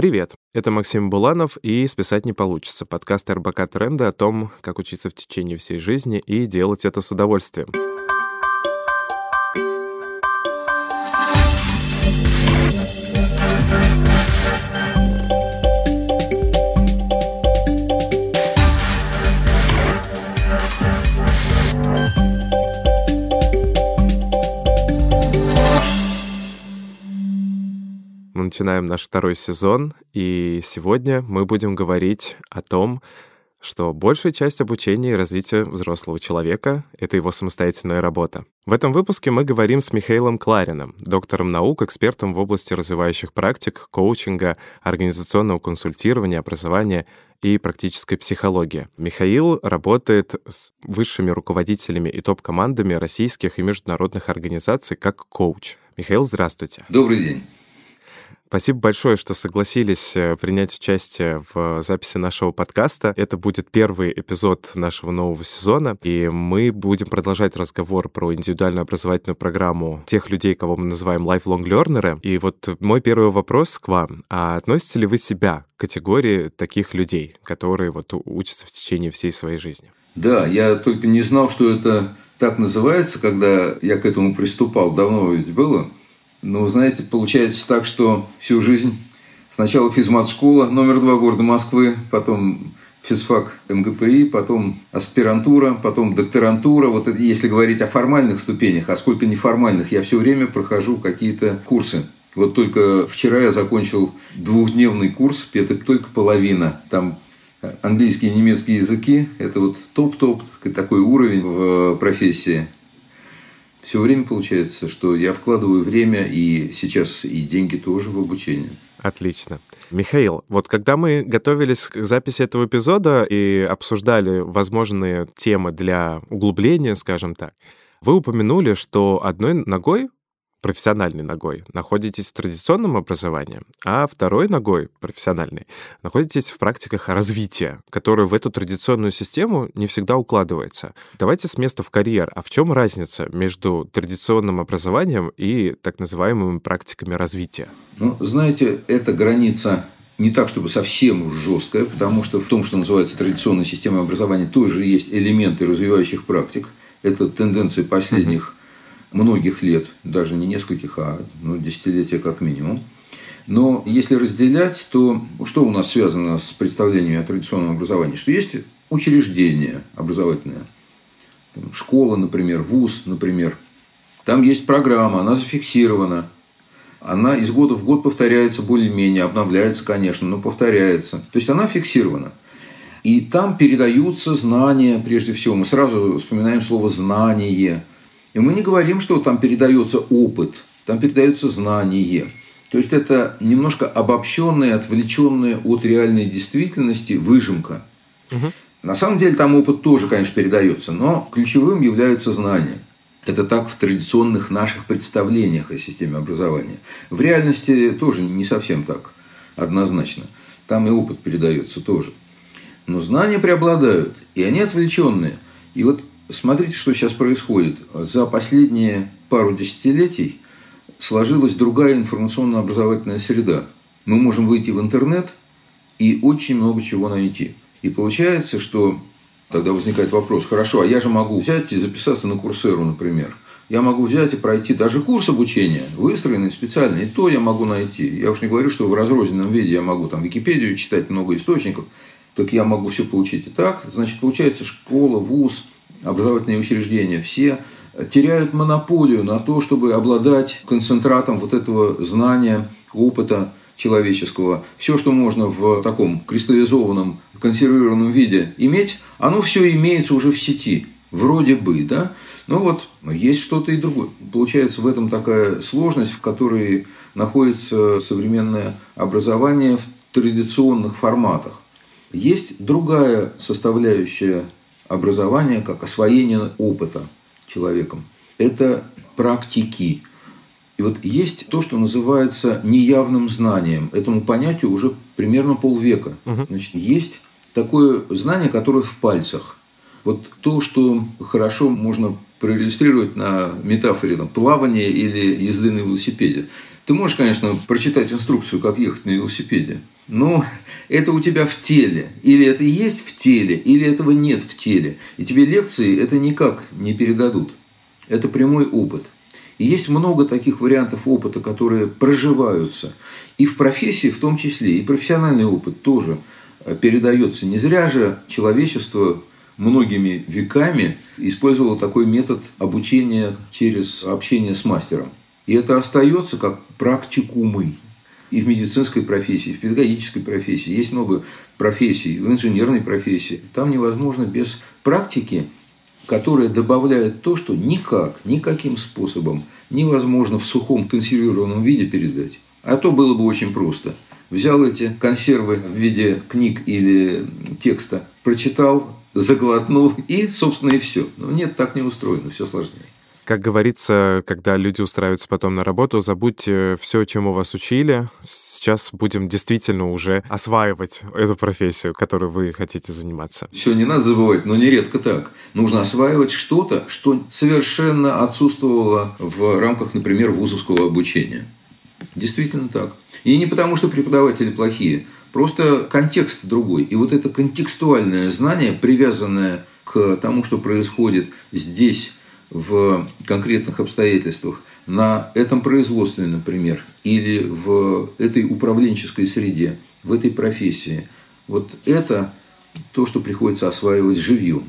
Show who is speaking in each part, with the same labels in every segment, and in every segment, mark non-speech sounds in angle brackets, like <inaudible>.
Speaker 1: Привет, это Максим Буланов и «Списать не получится» — подкаст РБК Тренда о том, как учиться в течение всей жизни и делать это с удовольствием. Начинаем наш второй сезон, и сегодня мы будем говорить о том, что большая часть обучения и развития взрослого человека — это его самостоятельная работа. В этом выпуске мы говорим с Михаилом Кларином, доктором наук, экспертом в области развивающих практик, коучинга, организационного консультирования, образования и практической психологии. Михаил работает с высшими руководителями и топ-командами российских и международных организаций как коуч. Михаил, здравствуйте.
Speaker 2: Добрый день.
Speaker 1: Спасибо большое, что согласились э, принять участие в записи нашего подкаста. Это будет первый эпизод нашего нового сезона, и мы будем продолжать разговор про индивидуальную образовательную программу тех людей, кого мы называем lifelong learners. И вот мой первый вопрос к вам. А относите ли вы себя к категории таких людей, которые вот учатся в течение всей своей жизни?
Speaker 2: Да, я только не знал, что это так называется, когда я к этому приступал. Давно ведь было. Ну, знаете, получается так, что всю жизнь сначала физмат-школа номер два города Москвы, потом физфак МГПИ, потом аспирантура, потом докторантура. Вот это, если говорить о формальных ступенях, а сколько неформальных, я все время прохожу какие-то курсы. Вот только вчера я закончил двухдневный курс, это только половина. Там английский и немецкий языки, это вот топ-топ, такой уровень в профессии все время получается, что я вкладываю время и сейчас и деньги тоже в обучение.
Speaker 1: Отлично. Михаил, вот когда мы готовились к записи этого эпизода и обсуждали возможные темы для углубления, скажем так, вы упомянули, что одной ногой профессиональной ногой находитесь в традиционном образовании, а второй ногой, профессиональной, находитесь в практиках развития, которые в эту традиционную систему не всегда укладывается. Давайте с места в карьер. А в чем разница между традиционным образованием и так называемыми практиками развития?
Speaker 2: Ну, знаете, эта граница не так, чтобы совсем жесткая, потому что в том, что называется традиционной системой образования, тоже есть элементы развивающих практик. Это тенденции последних многих лет, даже не нескольких, а ну, десятилетия как минимум. Но если разделять, то что у нас связано с представлениями о традиционном образовании? Что есть учреждение образовательное, там, школа, например, вуз, например. Там есть программа, она зафиксирована, она из года в год повторяется более-менее, обновляется, конечно, но повторяется. То есть она фиксирована. И там передаются знания, прежде всего. Мы сразу вспоминаем слово «знание». И мы не говорим, что там передается опыт, там передается знание. То есть это немножко обобщенная, отвлеченная от реальной действительности выжимка. Угу. На самом деле там опыт тоже, конечно, передается, но ключевым является знание. Это так в традиционных наших представлениях о системе образования. В реальности тоже не совсем так однозначно. Там и опыт передается тоже. Но знания преобладают, и они отвлеченные. И вот Смотрите, что сейчас происходит. За последние пару десятилетий сложилась другая информационно-образовательная среда. Мы можем выйти в интернет и очень много чего найти. И получается, что тогда возникает вопрос, хорошо, а я же могу взять и записаться на Курсеру, например. Я могу взять и пройти даже курс обучения, выстроенный специально, и то я могу найти. Я уж не говорю, что в разрозненном виде я могу там Википедию читать, много источников, так я могу все получить и так. Значит, получается школа, вуз, образовательные учреждения, все теряют монополию на то, чтобы обладать концентратом вот этого знания, опыта человеческого. Все, что можно в таком кристаллизованном, консервированном виде иметь, оно все имеется уже в сети. Вроде бы, да? Но вот есть что-то и другое. Получается в этом такая сложность, в которой находится современное образование в традиционных форматах. Есть другая составляющая образование как освоение опыта человеком. Это практики. И вот есть то, что называется неявным знанием. Этому понятию уже примерно полвека. Значит, есть такое знание, которое в пальцах. Вот то, что хорошо можно проиллюстрировать на метафоре там, плавания или езды на велосипеде. Ты можешь, конечно, прочитать инструкцию, как ехать на велосипеде, но это у тебя в теле. Или это есть в теле, или этого нет в теле. И тебе лекции это никак не передадут. Это прямой опыт. И есть много таких вариантов опыта, которые проживаются. И в профессии в том числе, и профессиональный опыт тоже передается. Не зря же человечество многими веками использовало такой метод обучения через общение с мастером. И это остается как практикумы и в медицинской профессии, и в педагогической профессии. Есть много профессий, в инженерной профессии. Там невозможно без практики, которая добавляет то, что никак, никаким способом невозможно в сухом консервированном виде передать. А то было бы очень просто. Взял эти консервы в виде книг или текста, прочитал, заглотнул и, собственно, и все. Но нет, так не устроено, все сложнее.
Speaker 1: Как говорится, когда люди устраиваются потом на работу, забудьте все, чему вас учили. Сейчас будем действительно уже осваивать эту профессию, которой вы хотите заниматься.
Speaker 2: Все, не надо забывать, но нередко так. Нужно осваивать что-то, что совершенно отсутствовало в рамках, например, вузовского обучения. Действительно так. И не потому, что преподаватели плохие, просто контекст другой. И вот это контекстуальное знание, привязанное к тому, что происходит здесь, в конкретных обстоятельствах на этом производстве, например, или в этой управленческой среде, в этой профессии. Вот это то, что приходится осваивать живьем.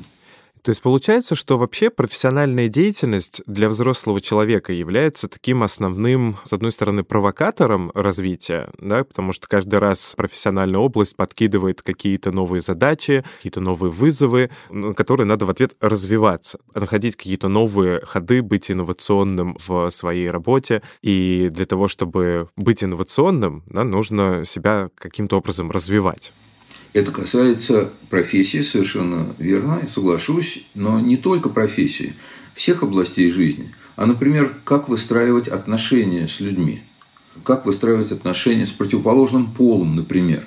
Speaker 1: То есть получается, что вообще профессиональная деятельность для взрослого человека является таким основным, с одной стороны, провокатором развития, да, потому что каждый раз профессиональная область подкидывает какие-то новые задачи, какие-то новые вызовы, на которые надо в ответ развиваться, находить какие-то новые ходы, быть инновационным в своей работе. И для того, чтобы быть инновационным, да, нужно себя каким-то образом развивать.
Speaker 2: Это касается профессии, совершенно верно, соглашусь, но не только профессии, всех областей жизни. А, например, как выстраивать отношения с людьми, как выстраивать отношения с противоположным полом, например,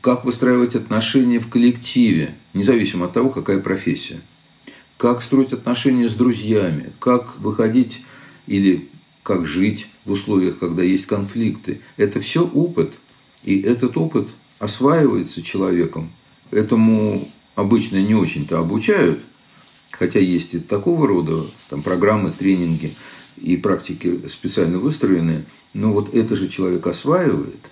Speaker 2: как выстраивать отношения в коллективе, независимо от того, какая профессия, как строить отношения с друзьями, как выходить или как жить в условиях, когда есть конфликты. Это все опыт, и этот опыт – осваивается человеком. Этому обычно не очень-то обучают, хотя есть и такого рода там, программы, тренинги и практики специально выстроенные, но вот это же человек осваивает.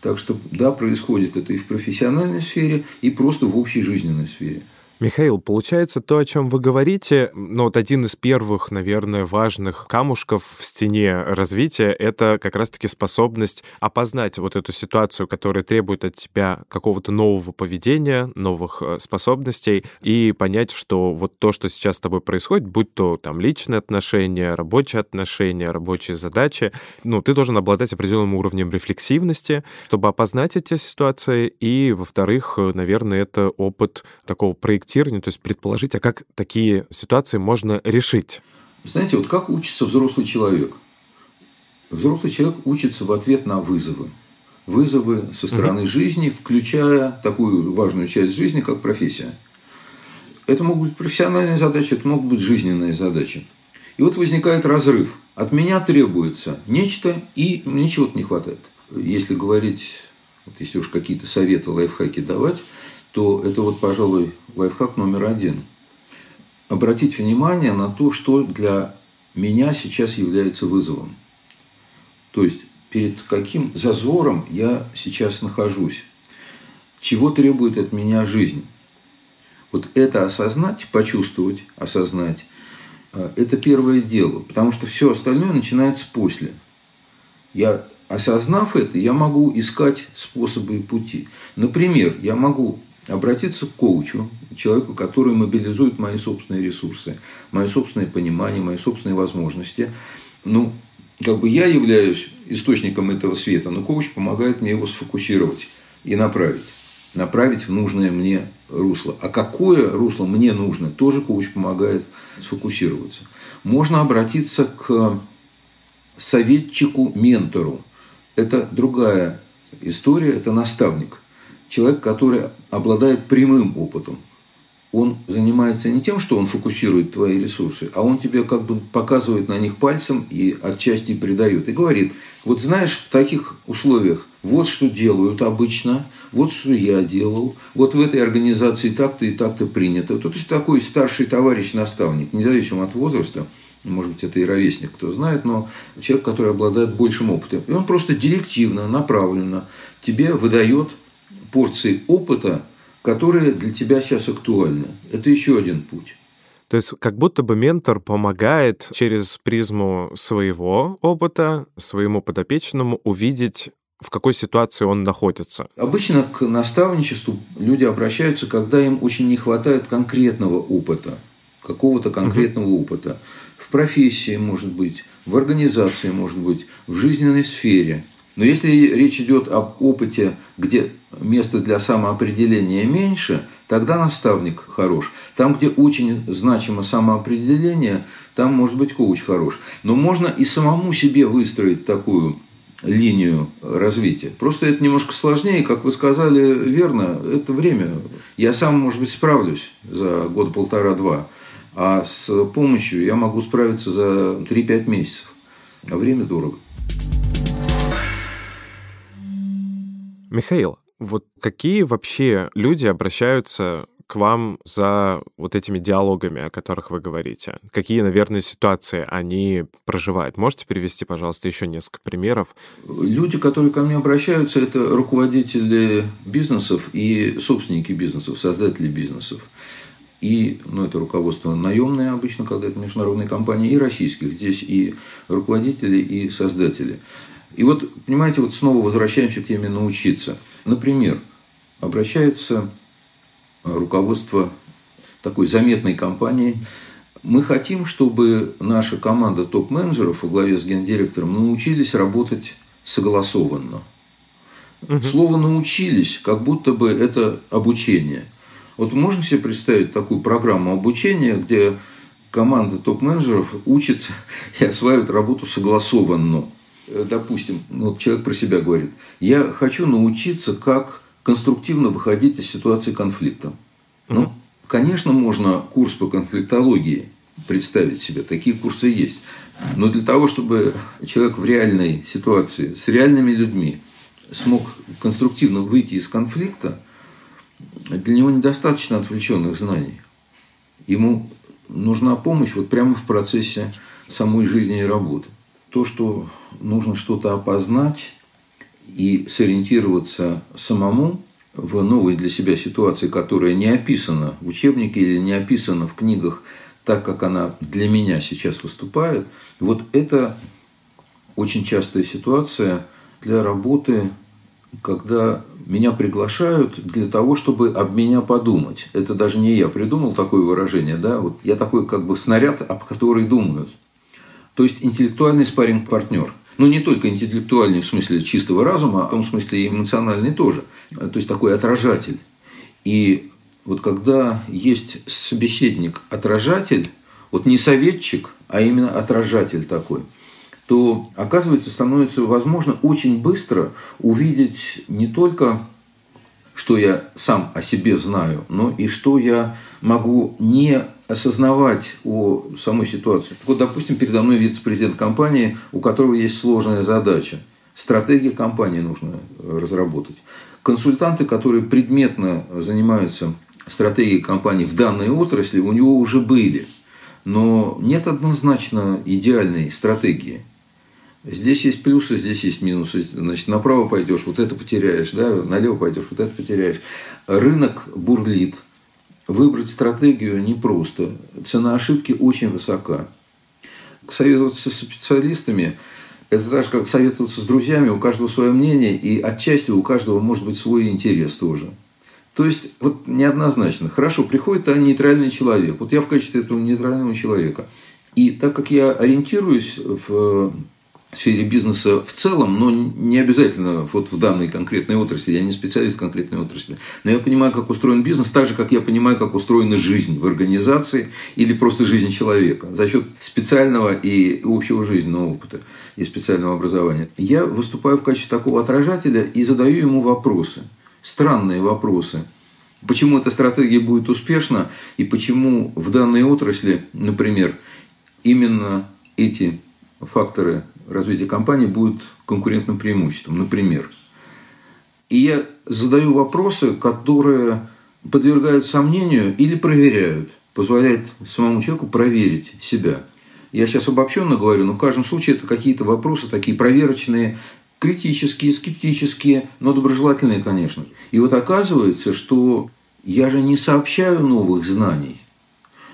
Speaker 2: Так что да, происходит это и в профессиональной сфере, и просто в общей жизненной сфере.
Speaker 1: Михаил, получается, то, о чем вы говорите, ну вот один из первых, наверное, важных камушков в стене развития — это как раз-таки способность опознать вот эту ситуацию, которая требует от тебя какого-то нового поведения, новых э, способностей, и понять, что вот то, что сейчас с тобой происходит, будь то там личные отношения, рабочие отношения, рабочие задачи, ну, ты должен обладать определенным уровнем рефлексивности, чтобы опознать эти ситуации, и, во-вторых, э, наверное, это опыт такого проектирования проектирование, то есть предположить, а как такие ситуации можно решить?
Speaker 2: Знаете, вот как учится взрослый человек? Взрослый человек учится в ответ на вызовы. Вызовы со стороны угу. жизни, включая такую важную часть жизни, как профессия. Это могут быть профессиональные задачи, это могут быть жизненные задачи. И вот возникает разрыв. От меня требуется нечто, и мне чего-то не хватает. Если говорить, вот если уж какие-то советы, лайфхаки давать, то это вот, пожалуй, лайфхак номер один. Обратить внимание на то, что для меня сейчас является вызовом. То есть, перед каким зазором я сейчас нахожусь. Чего требует от меня жизнь. Вот это осознать, почувствовать, осознать, э, это первое дело. Потому что все остальное начинается после. Я, осознав это, я могу искать способы и пути. Например, я могу обратиться к коучу, человеку, который мобилизует мои собственные ресурсы, мои собственные понимания, мои собственные возможности. Ну, как бы я являюсь источником этого света, но коуч помогает мне его сфокусировать и направить. Направить в нужное мне русло. А какое русло мне нужно, тоже коуч помогает сфокусироваться. Можно обратиться к советчику, ментору. Это другая история, это наставник человек, который обладает прямым опытом. он занимается не тем, что он фокусирует твои ресурсы, а он тебе как бы показывает на них пальцем и отчасти придает. И говорит, вот знаешь, в таких условиях вот что делают обычно, вот что я делал, вот в этой организации так-то и так-то принято. То есть такой старший товарищ-наставник, независимо от возраста, может быть, это и ровесник, кто знает, но человек, который обладает большим опытом. И он просто директивно, направленно тебе выдает порции опыта, которые для тебя сейчас актуальны. Это еще один путь.
Speaker 1: То есть как будто бы ментор помогает через призму своего опыта, своему подопечному увидеть в какой ситуации он находится?
Speaker 2: Обычно к наставничеству люди обращаются, когда им очень не хватает конкретного опыта, какого-то конкретного угу. опыта. В профессии, может быть, в организации, может быть, в жизненной сфере. Но если речь идет об опыте, где места для самоопределения меньше, тогда наставник хорош. Там, где очень значимо самоопределение, там может быть коуч хорош. Но можно и самому себе выстроить такую линию развития. Просто это немножко сложнее, как вы сказали верно, это время. Я сам, может быть, справлюсь за год полтора-два, а с помощью я могу справиться за 3-5 месяцев. А время дорого.
Speaker 1: Михаил, вот какие вообще люди обращаются к вам за вот этими диалогами, о которых вы говорите? Какие, наверное, ситуации они проживают? Можете привести, пожалуйста, еще несколько примеров?
Speaker 2: Люди, которые ко мне обращаются, это руководители бизнесов и собственники бизнесов, создатели бизнесов. И, ну, это руководство наемное обычно, когда это международные компании, и российских. Здесь и руководители, и создатели. И вот, понимаете, вот снова возвращаемся к теме научиться. Например, обращается руководство такой заметной компании. Мы хотим, чтобы наша команда топ-менеджеров во главе с гендиректором научились работать согласованно. Угу. Слово научились, как будто бы это обучение. Вот можно себе представить такую программу обучения, где команда топ-менеджеров учится <laughs> и осваивает работу согласованно. Допустим, вот человек про себя говорит, я хочу научиться, как конструктивно выходить из ситуации конфликта. Ну, конечно, можно курс по конфликтологии представить себе, такие курсы есть. Но для того, чтобы человек в реальной ситуации с реальными людьми смог конструктивно выйти из конфликта, для него недостаточно отвлеченных знаний. Ему нужна помощь вот прямо в процессе самой жизни и работы. То, что нужно что-то опознать, и сориентироваться самому в новой для себя ситуации, которая не описана в учебнике или не описана в книгах так, как она для меня сейчас выступает, вот это очень частая ситуация для работы, когда меня приглашают для того, чтобы об меня подумать. Это даже не я придумал такое выражение, да, вот я такой как бы снаряд, об который думают. То есть интеллектуальный спарринг-партнер – ну, не только интеллектуальный в смысле чистого разума, а в том смысле и эмоциональный тоже. То есть такой отражатель. И вот когда есть собеседник-отражатель, вот не советчик, а именно отражатель такой, то, оказывается, становится возможно очень быстро увидеть не только что я сам о себе знаю, но и что я могу не осознавать о самой ситуации. Вот, допустим, передо мной вице-президент компании, у которого есть сложная задача. Стратегия компании нужно разработать. Консультанты, которые предметно занимаются стратегией компании в данной отрасли, у него уже были. Но нет однозначно идеальной стратегии. Здесь есть плюсы, здесь есть минусы. Значит, направо пойдешь, вот это потеряешь, да, налево пойдешь, вот это потеряешь. Рынок бурлит. Выбрать стратегию непросто. Цена ошибки очень высока. Советоваться со специалистами – это так же, как советоваться с друзьями, у каждого свое мнение, и отчасти у каждого может быть свой интерес тоже. То есть, вот неоднозначно. Хорошо, приходит а нейтральный человек. Вот я в качестве этого нейтрального человека. И так как я ориентируюсь в в сфере бизнеса в целом, но не обязательно вот в данной конкретной отрасли. Я не специалист в конкретной отрасли. Но я понимаю, как устроен бизнес, так же, как я понимаю, как устроена жизнь в организации или просто жизнь человека за счет специального и общего жизненного опыта и специального образования. Я выступаю в качестве такого отражателя и задаю ему вопросы. Странные вопросы. почему эта стратегия будет успешна и почему в данной отрасли, например, именно эти факторы развития компании будут конкурентным преимуществом. Например, и я задаю вопросы, которые подвергают сомнению или проверяют, позволяют самому человеку проверить себя. Я сейчас обобщенно говорю, но в каждом случае это какие-то вопросы такие проверочные, критические, скептические, но доброжелательные, конечно. И вот оказывается, что я же не сообщаю новых знаний,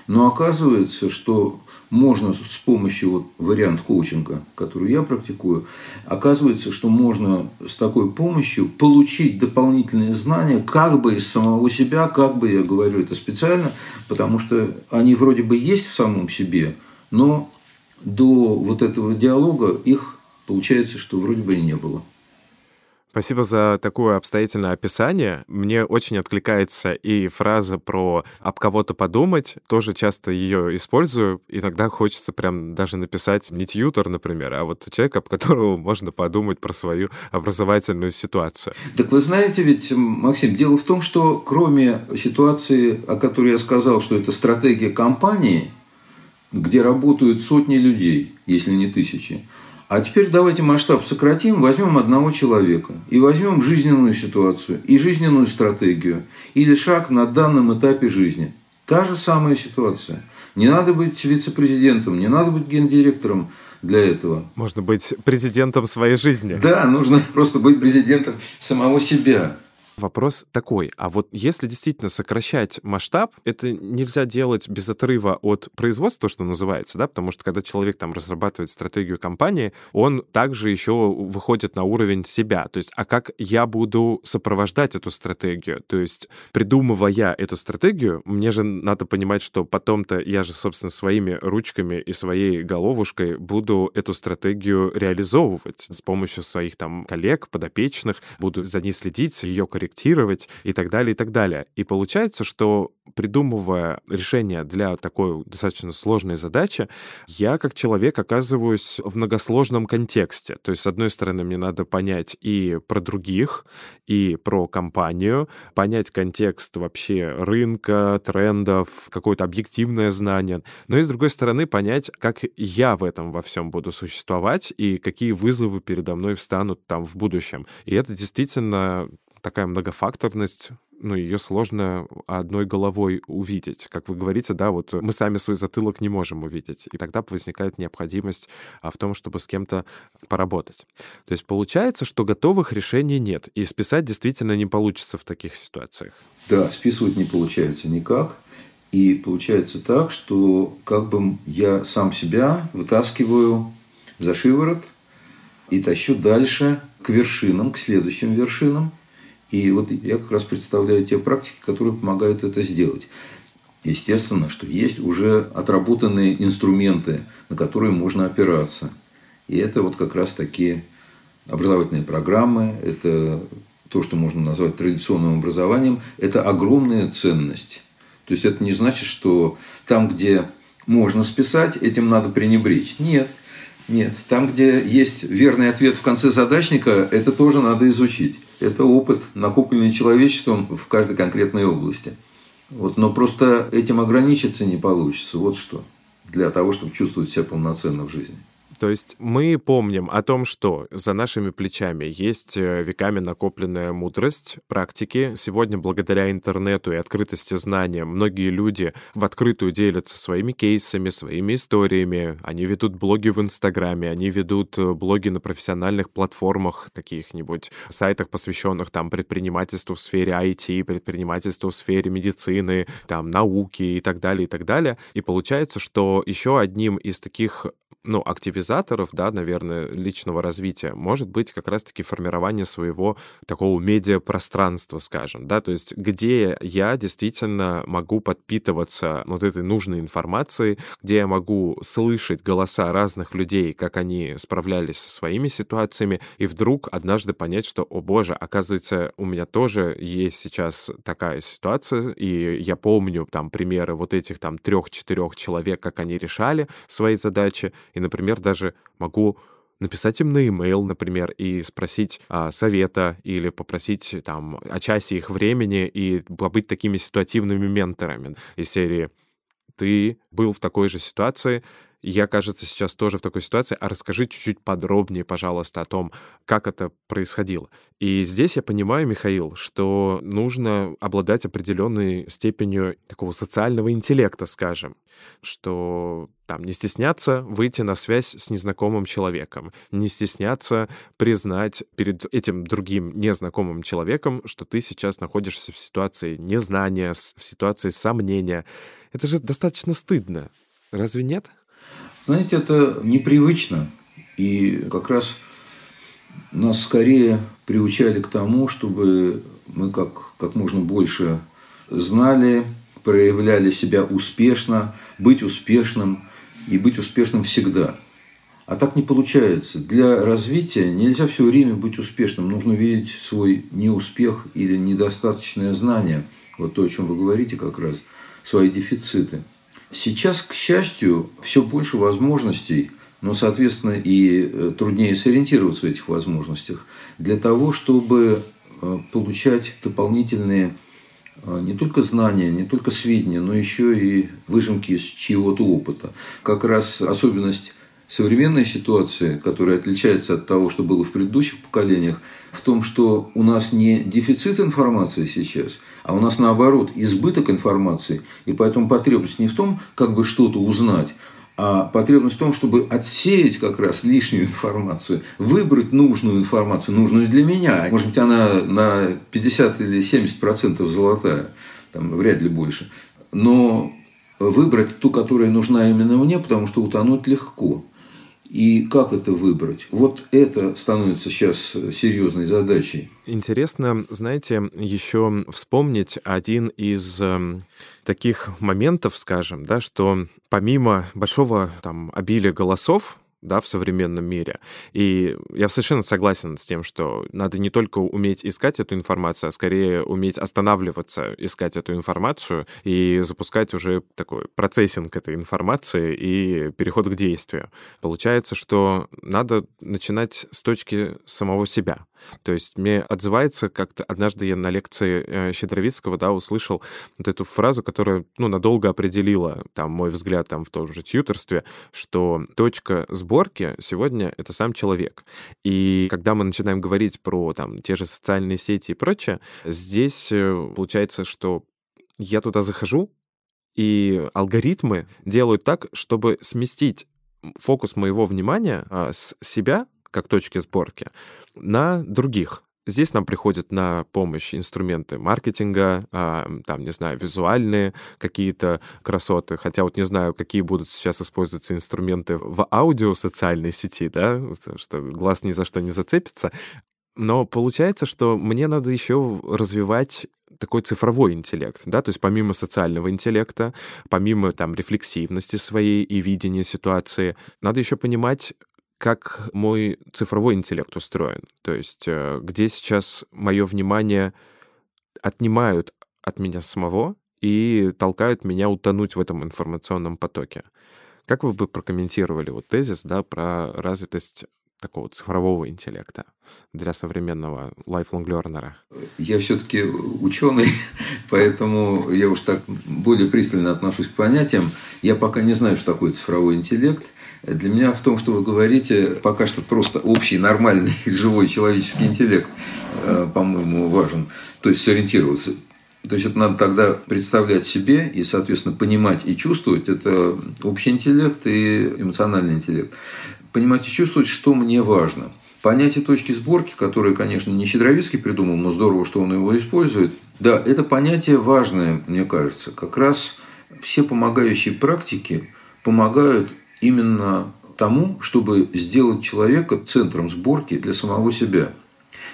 Speaker 2: но оказывается, что можно с помощью вот вариант коучинга, который я практикую, оказывается, что можно с такой помощью получить дополнительные знания как бы из самого себя, как бы я говорю это специально, потому что они вроде бы есть в самом себе, но до вот этого диалога их получается, что вроде бы и не было.
Speaker 1: Спасибо за такое обстоятельное описание. Мне очень откликается и фраза про «об кого-то подумать». Тоже часто ее использую. Иногда хочется прям даже написать не тьютер, например, а вот человек, об которого можно подумать про свою образовательную ситуацию.
Speaker 2: Так вы знаете ведь, Максим, дело в том, что кроме ситуации, о которой я сказал, что это стратегия компании, где работают сотни людей, если не тысячи, а теперь давайте масштаб сократим, возьмем одного человека и возьмем жизненную ситуацию и жизненную стратегию или шаг на данном этапе жизни. Та же самая ситуация. Не надо быть вице-президентом, не надо быть гендиректором для этого.
Speaker 1: Можно быть президентом своей жизни.
Speaker 2: Да, нужно <laughs> просто быть президентом самого себя.
Speaker 1: Вопрос такой, а вот если действительно сокращать масштаб, это нельзя делать без отрыва от производства, что называется, да, потому что когда человек там разрабатывает стратегию компании, он также еще выходит на уровень себя, то есть, а как я буду сопровождать эту стратегию, то есть, придумывая эту стратегию, мне же надо понимать, что потом-то я же, собственно, своими ручками и своей головушкой буду эту стратегию реализовывать. С помощью своих там коллег, подопечных, буду за ней следить, ее корректировать, корректировать и так далее, и так далее. И получается, что придумывая решение для такой достаточно сложной задачи, я как человек оказываюсь в многосложном контексте. То есть, с одной стороны, мне надо понять и про других, и про компанию, понять контекст вообще рынка, трендов, какое-то объективное знание, но и, с другой стороны, понять, как я в этом во всем буду существовать и какие вызовы передо мной встанут там в будущем. И это действительно такая многофакторность, ну, ее сложно одной головой увидеть. Как вы говорите, да, вот мы сами свой затылок не можем увидеть. И тогда возникает необходимость а, в том, чтобы с кем-то поработать. То есть получается, что готовых решений нет. И списать действительно не получится в таких ситуациях.
Speaker 2: Да, списывать не получается никак. И получается так, что как бы я сам себя вытаскиваю за шиворот и тащу дальше к вершинам, к следующим вершинам – и вот я как раз представляю те практики, которые помогают это сделать. Естественно, что есть уже отработанные инструменты, на которые можно опираться. И это вот как раз такие образовательные программы, это то, что можно назвать традиционным образованием, это огромная ценность. То есть это не значит, что там, где можно списать, этим надо пренебречь. Нет, нет. Там, где есть верный ответ в конце задачника, это тоже надо изучить. Это опыт, накопленный человечеством в каждой конкретной области. Вот, но просто этим ограничиться не получится. Вот что. Для того, чтобы чувствовать себя полноценно в жизни.
Speaker 1: То есть мы помним о том, что за нашими плечами есть э, веками накопленная мудрость, практики. Сегодня благодаря интернету и открытости знания многие люди в открытую делятся своими кейсами, своими историями. Они ведут блоги в Инстаграме, они ведут э, блоги на профессиональных платформах, каких-нибудь сайтах, посвященных там предпринимательству в сфере IT, предпринимательству в сфере медицины, там науки и так далее, и так далее. И получается, что еще одним из таких ну, активизаторов, да, наверное, личного развития, может быть как раз-таки формирование своего такого медиапространства, скажем, да, то есть где я действительно могу подпитываться вот этой нужной информацией, где я могу слышать голоса разных людей, как они справлялись со своими ситуациями, и вдруг однажды понять, что, о боже, оказывается, у меня тоже есть сейчас такая ситуация, и я помню там примеры вот этих там трех-четырех человек, как они решали свои задачи, и, например, даже могу написать им на e-mail, например, и спросить а, совета или попросить там о часе их времени и побыть такими ситуативными менторами. Из серии «Ты был в такой же ситуации, я, кажется, сейчас тоже в такой ситуации, а расскажи чуть-чуть подробнее, пожалуйста, о том, как это происходило. И здесь я понимаю, Михаил, что нужно обладать определенной степенью такого социального интеллекта, скажем, что там не стесняться выйти на связь с незнакомым человеком, не стесняться признать перед этим другим незнакомым человеком, что ты сейчас находишься в ситуации незнания, в ситуации сомнения. Это же достаточно стыдно. Разве нет?
Speaker 2: Знаете, это непривычно. И как раз нас скорее приучали к тому, чтобы мы как, как можно больше знали, проявляли себя успешно, быть успешным и быть успешным всегда. А так не получается. Для развития нельзя все время быть успешным. Нужно видеть свой неуспех или недостаточное знание. Вот то, о чем вы говорите как раз, свои дефициты. Сейчас, к счастью, все больше возможностей, но, соответственно, и э, труднее сориентироваться в этих возможностях для того, чтобы э, получать дополнительные э, не только знания, не только сведения, но еще и выжимки из чьего-то опыта. Как раз особенность современной ситуации, которая отличается от того, что было в предыдущих поколениях, в том, что у нас не дефицит информации сейчас, а у нас наоборот избыток информации, и поэтому потребность не в том, как бы что-то узнать, а потребность в том, чтобы отсеять как раз лишнюю информацию, выбрать нужную информацию, нужную для меня. Может быть, она на 50 или 70 процентов золотая, там вряд ли больше. Но выбрать ту, которая нужна именно мне, потому что утонуть легко. И как это выбрать? Вот это становится сейчас серьезной задачей.
Speaker 1: Интересно, знаете, еще вспомнить один из э, таких моментов, скажем, да, что помимо большого там обилия голосов, да, в современном мире. И я совершенно согласен с тем, что надо не только уметь искать эту информацию, а скорее уметь останавливаться, искать эту информацию и запускать уже такой процессинг этой информации и переход к действию. Получается, что надо начинать с точки самого себя. То есть мне отзывается как-то... Однажды я на лекции э, Щедровицкого, да, услышал вот эту фразу, которая, ну, надолго определила там мой взгляд там в том же тьютерстве, что точка сборки сегодня — это сам человек. И когда мы начинаем говорить про там те же социальные сети и прочее, здесь э, получается, что я туда захожу, и алгоритмы делают так, чтобы сместить фокус моего внимания а, с себя как точки сборки на других. Здесь нам приходят на помощь инструменты маркетинга, а, там, не знаю, визуальные какие-то красоты. Хотя вот не знаю, какие будут сейчас использоваться инструменты в аудио социальной сети, да, что глаз ни за что не зацепится. Но получается, что мне надо еще развивать такой цифровой интеллект, да, то есть помимо социального интеллекта, помимо там рефлексивности своей и видения ситуации, надо еще понимать, как мой цифровой интеллект устроен. То есть э, где сейчас мое внимание отнимают от меня самого и толкают меня утонуть в этом информационном потоке. Как вы бы прокомментировали вот тезис да, про развитость такого цифрового интеллекта для современного lifelong learner?
Speaker 2: Я все-таки ученый, <laughs> поэтому я уж так более пристально отношусь к понятиям. Я пока не знаю, что такое цифровой интеллект. Для меня в том, что вы говорите, пока что просто общий, нормальный, <laughs> живой человеческий интеллект, э, по-моему, важен. То есть сориентироваться. То есть это надо тогда представлять себе и, соответственно, понимать и чувствовать. Это общий интеллект и эмоциональный интеллект понимать и чувствовать, что мне важно. Понятие точки сборки, которое, конечно, не Щедровицкий придумал, но здорово, что он его использует. Да, это понятие важное, мне кажется. Как раз все помогающие практики помогают именно тому, чтобы сделать человека центром сборки для самого себя.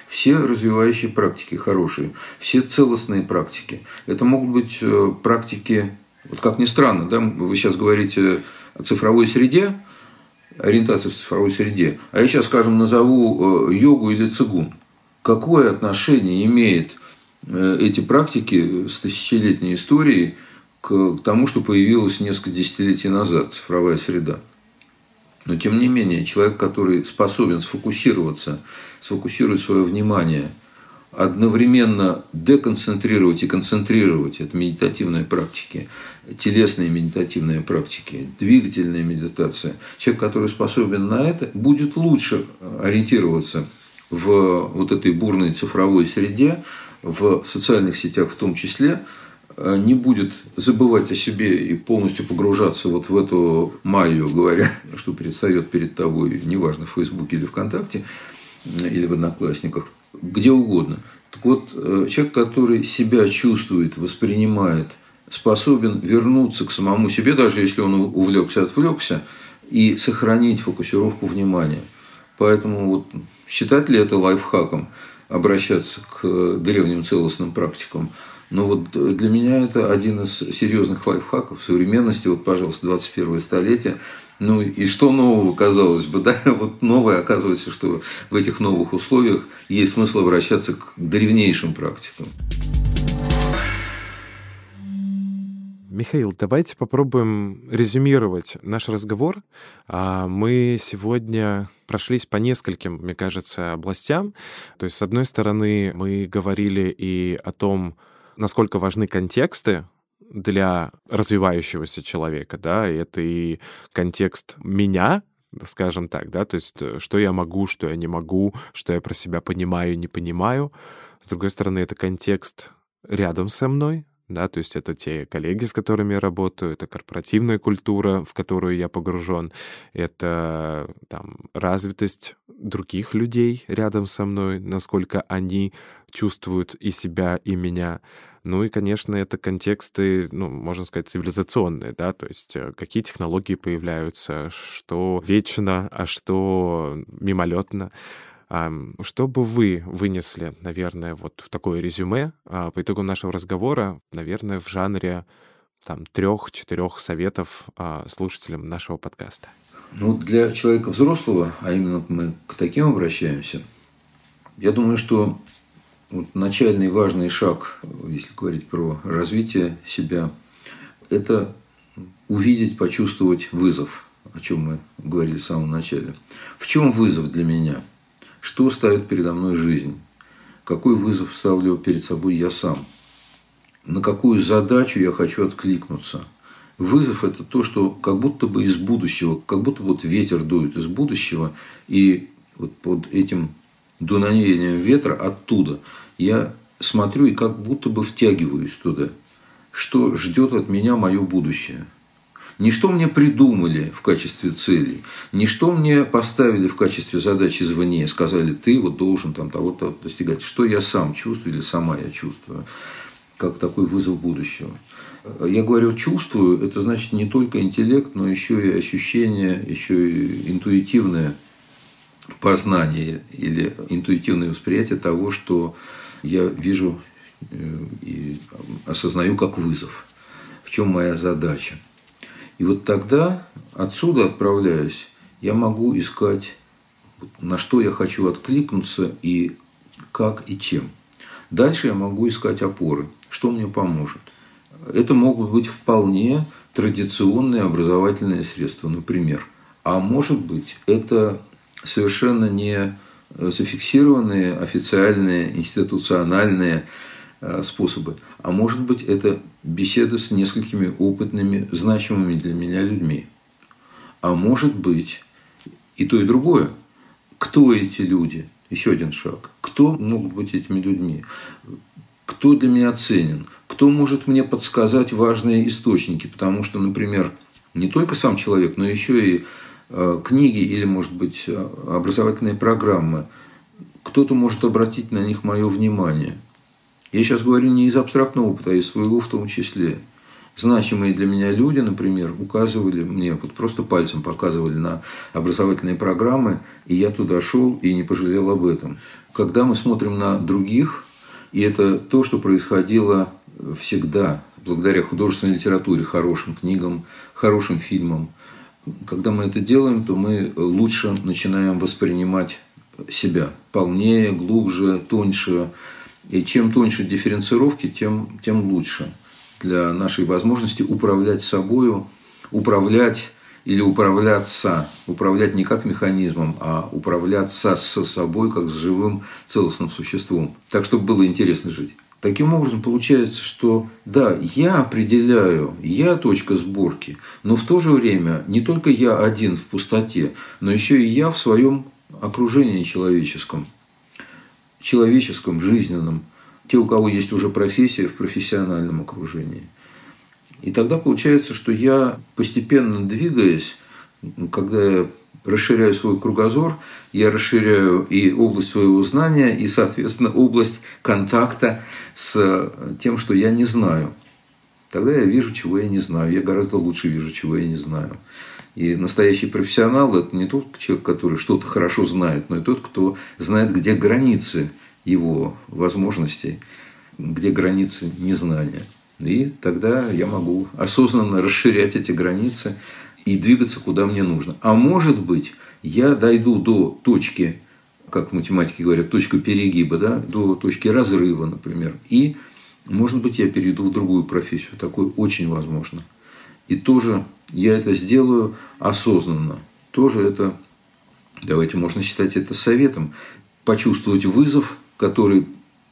Speaker 2: Все развивающие практики хорошие, все целостные практики. Это могут быть э, практики, вот как ни странно, да, вы сейчас говорите о цифровой среде, ориентация в цифровой среде. А я сейчас, скажем, назову э, йогу или цигун. Какое отношение имеет э, эти практики с тысячелетней историей к тому, что появилось несколько десятилетий назад, цифровая среда? Но тем не менее, человек, который способен сфокусироваться, сфокусировать свое внимание, одновременно деконцентрировать и концентрировать, это медитативные практики, телесные медитативные практики, двигательная медитация. Человек, который способен на это, будет лучше ориентироваться в вот этой бурной цифровой среде, в социальных сетях в том числе, э, не будет забывать о себе и полностью погружаться вот в эту майю, говоря, <laughs> что предстает перед тобой, неважно, в Фейсбуке или ВКонтакте, или в Одноклассниках, где угодно. Так вот, э, человек, который себя чувствует, воспринимает, способен вернуться к самому себе, даже если он увлекся, отвлекся, и сохранить фокусировку внимания. Поэтому вот считать ли это лайфхаком, обращаться к древним целостным практикам? Но вот для меня это один из серьезных лайфхаков современности. Вот, пожалуйста, 21 столетие. Ну и что нового, казалось бы, <laughs> да? Вот новое оказывается, что в этих новых условиях есть смысл обращаться к древнейшим практикам.
Speaker 1: Михаил, давайте попробуем резюмировать наш разговор. А, мы сегодня прошлись по нескольким, мне кажется, областям. То есть, с одной стороны, мы говорили и о том, насколько важны контексты для развивающегося человека, да, и это и контекст меня, скажем так, да, то есть э, что я могу, что я не могу, что я про себя понимаю, не понимаю. С другой стороны, это контекст рядом со мной, да, то есть это те коллеги, с которыми я работаю, это корпоративная культура, в которую я погружен, это там развитость других людей рядом со мной, насколько они чувствуют и себя, и меня. Ну и, конечно, это контексты, ну, можно сказать, цивилизационные, да, то есть э, какие технологии появляются, что вечно, а что мимолетно. Что бы вы вынесли, наверное, вот в такое резюме а, по итогу нашего разговора, наверное, в жанре там трех-четырех советов а, слушателям нашего подкаста?
Speaker 2: Ну, для человека взрослого, а именно мы к таким обращаемся, я думаю, что вот начальный важный шаг, если говорить про развитие себя, это увидеть, почувствовать вызов, о чем мы говорили в самом начале. В чем вызов для меня – что ставит передо мной жизнь? Какой вызов ставлю перед собой я сам? На какую задачу я хочу откликнуться? Вызов – это то, что как будто бы из будущего, как будто вот ветер дует из будущего, и вот под этим дуновением ветра оттуда я смотрю и как будто бы втягиваюсь туда. Что ждет от меня мое будущее – не что мне придумали в качестве целей, не что мне поставили в качестве задачи извне, сказали, ты вот должен там того-то достигать, что я сам чувствую или сама я чувствую, как такой вызов будущего. Я говорю чувствую, это значит не только интеллект, но еще и ощущение, еще и интуитивное познание или интуитивное восприятие того, что я вижу э, и осознаю как вызов. В чем моя задача? И вот тогда, отсюда отправляясь, я могу искать, на что я хочу откликнуться и как и чем. Дальше я могу искать опоры, что мне поможет. Это могут быть вполне традиционные образовательные средства, например. А может быть, это совершенно не зафиксированные официальные институциональные Э, способы. А может быть, это беседа с несколькими опытными, значимыми для меня людьми. А может быть, и то, и другое. Кто эти люди? Еще один шаг. Кто могут быть этими людьми? Кто для меня ценен? Кто может мне подсказать важные источники? Потому что, например, не только сам человек, но еще и э, книги или, может быть, э, образовательные программы. Кто-то может обратить на них мое внимание – я сейчас говорю не из абстрактного опыта, а из своего в том числе. Значимые для меня люди, например, указывали мне, вот просто пальцем показывали на образовательные программы, и я туда шел и не пожалел об этом. Когда мы смотрим на других, и это то, что происходило всегда, благодаря художественной литературе, хорошим книгам, хорошим фильмам, когда мы это делаем, то мы лучше начинаем воспринимать себя полнее, глубже, тоньше, и чем тоньше дифференцировки, тем, тем лучше для нашей возможности управлять собою, управлять или управляться, управлять не как механизмом, а управляться со собой, как с живым целостным существом. Так, чтобы было интересно жить. Таким образом, получается, что да, я определяю, я точка сборки, но в то же время не только я один в пустоте, но еще и я в своем окружении человеческом, человеческом, жизненном, те, у кого есть уже профессия в профессиональном окружении. И тогда получается, что я постепенно двигаясь, когда я расширяю свой кругозор, я расширяю и область своего знания, и, соответственно, область контакта с тем, что я не знаю. Тогда я вижу, чего я не знаю. Я гораздо лучше вижу, чего я не знаю. И настоящий профессионал – это не тот человек, который что-то хорошо знает, но и тот, кто знает, где границы его возможностей, где границы незнания. И тогда я могу осознанно расширять эти границы и двигаться куда мне нужно. А может быть, я дойду до точки, как в математике говорят, точка перегиба, да, до точки разрыва, например. И, может быть, я перейду в другую профессию. Такое очень возможно. И тоже я это сделаю осознанно. Тоже это, давайте можно считать это советом, почувствовать вызов, который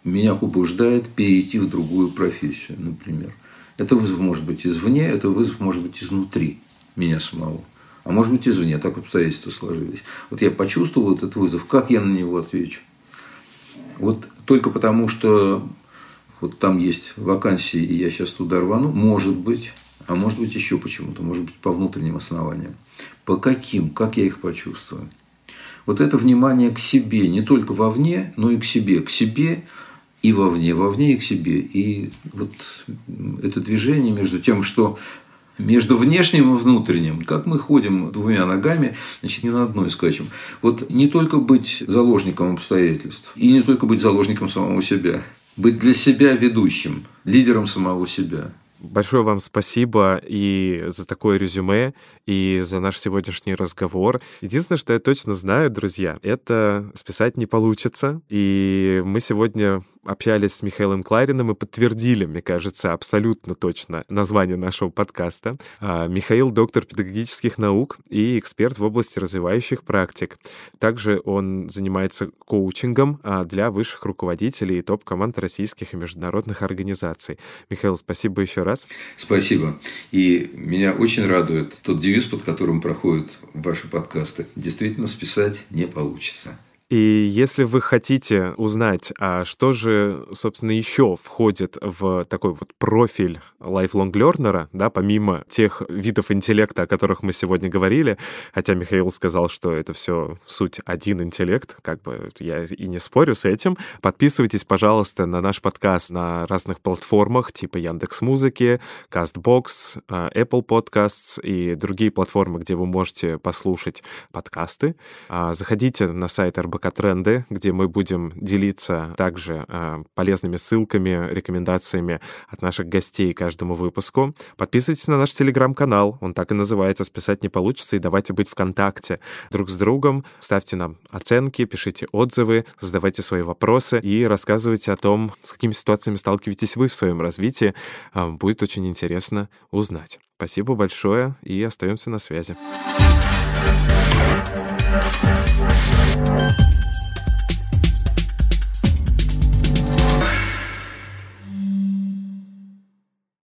Speaker 2: меня побуждает перейти в другую профессию, например. Это вызов может быть извне, это вызов может быть изнутри меня самого. А может быть извне, так обстоятельства сложились. Вот я почувствовал этот вызов, как я на него отвечу? Вот только потому, что вот там есть вакансии, и я сейчас туда рвану, может быть, а может быть еще почему-то, может быть по внутренним основаниям. По каким, как я их почувствую. Вот это внимание к себе, не только вовне, но и к себе. К себе и вовне, вовне и к себе. И вот это движение между тем, что между внешним и внутренним, как мы ходим двумя ногами, значит, не на одной скачем. Вот не только быть заложником обстоятельств, и не только быть заложником самого себя, быть для себя ведущим, лидером самого себя.
Speaker 1: Большое вам спасибо и за такое резюме, и за наш сегодняшний разговор. Единственное, что я точно знаю, друзья, это списать не получится. И мы сегодня общались с Михаилом Клариным и подтвердили, мне кажется, абсолютно точно название нашего подкаста. А, Михаил — доктор педагогических наук и эксперт в области развивающих практик. Также он занимается коучингом а, для высших руководителей и топ-команд российских и международных организаций. Михаил, спасибо еще раз.
Speaker 2: Спасибо. И меня очень радует тот девиз, под которым проходят ваши подкасты. Действительно, списать не получится.
Speaker 1: И если вы хотите узнать, а что же, собственно, еще входит в такой вот профиль lifelong learner, да, помимо тех видов интеллекта, о которых мы сегодня говорили, хотя Михаил сказал, что это все суть один интеллект, как бы я и не спорю с этим. Подписывайтесь, пожалуйста, на наш подкаст на разных платформах, типа Яндекс Музыки, Castbox, а, Apple Podcasts и другие платформы, где вы можете послушать подкасты. А, заходите на сайт РБК РБК Тренды, где мы будем делиться также э, полезными ссылками, рекомендациями от наших гостей каждому выпуску. Подписывайтесь на наш телеграм-канал, он так и называется «Списать не получится», и давайте быть в контакте друг с другом, ставьте нам оценки, пишите отзывы, задавайте свои вопросы и рассказывайте о том, с какими ситуациями сталкиваетесь вы в своем развитии. Э, будет очень интересно узнать. Спасибо большое и остаемся на связи. thank you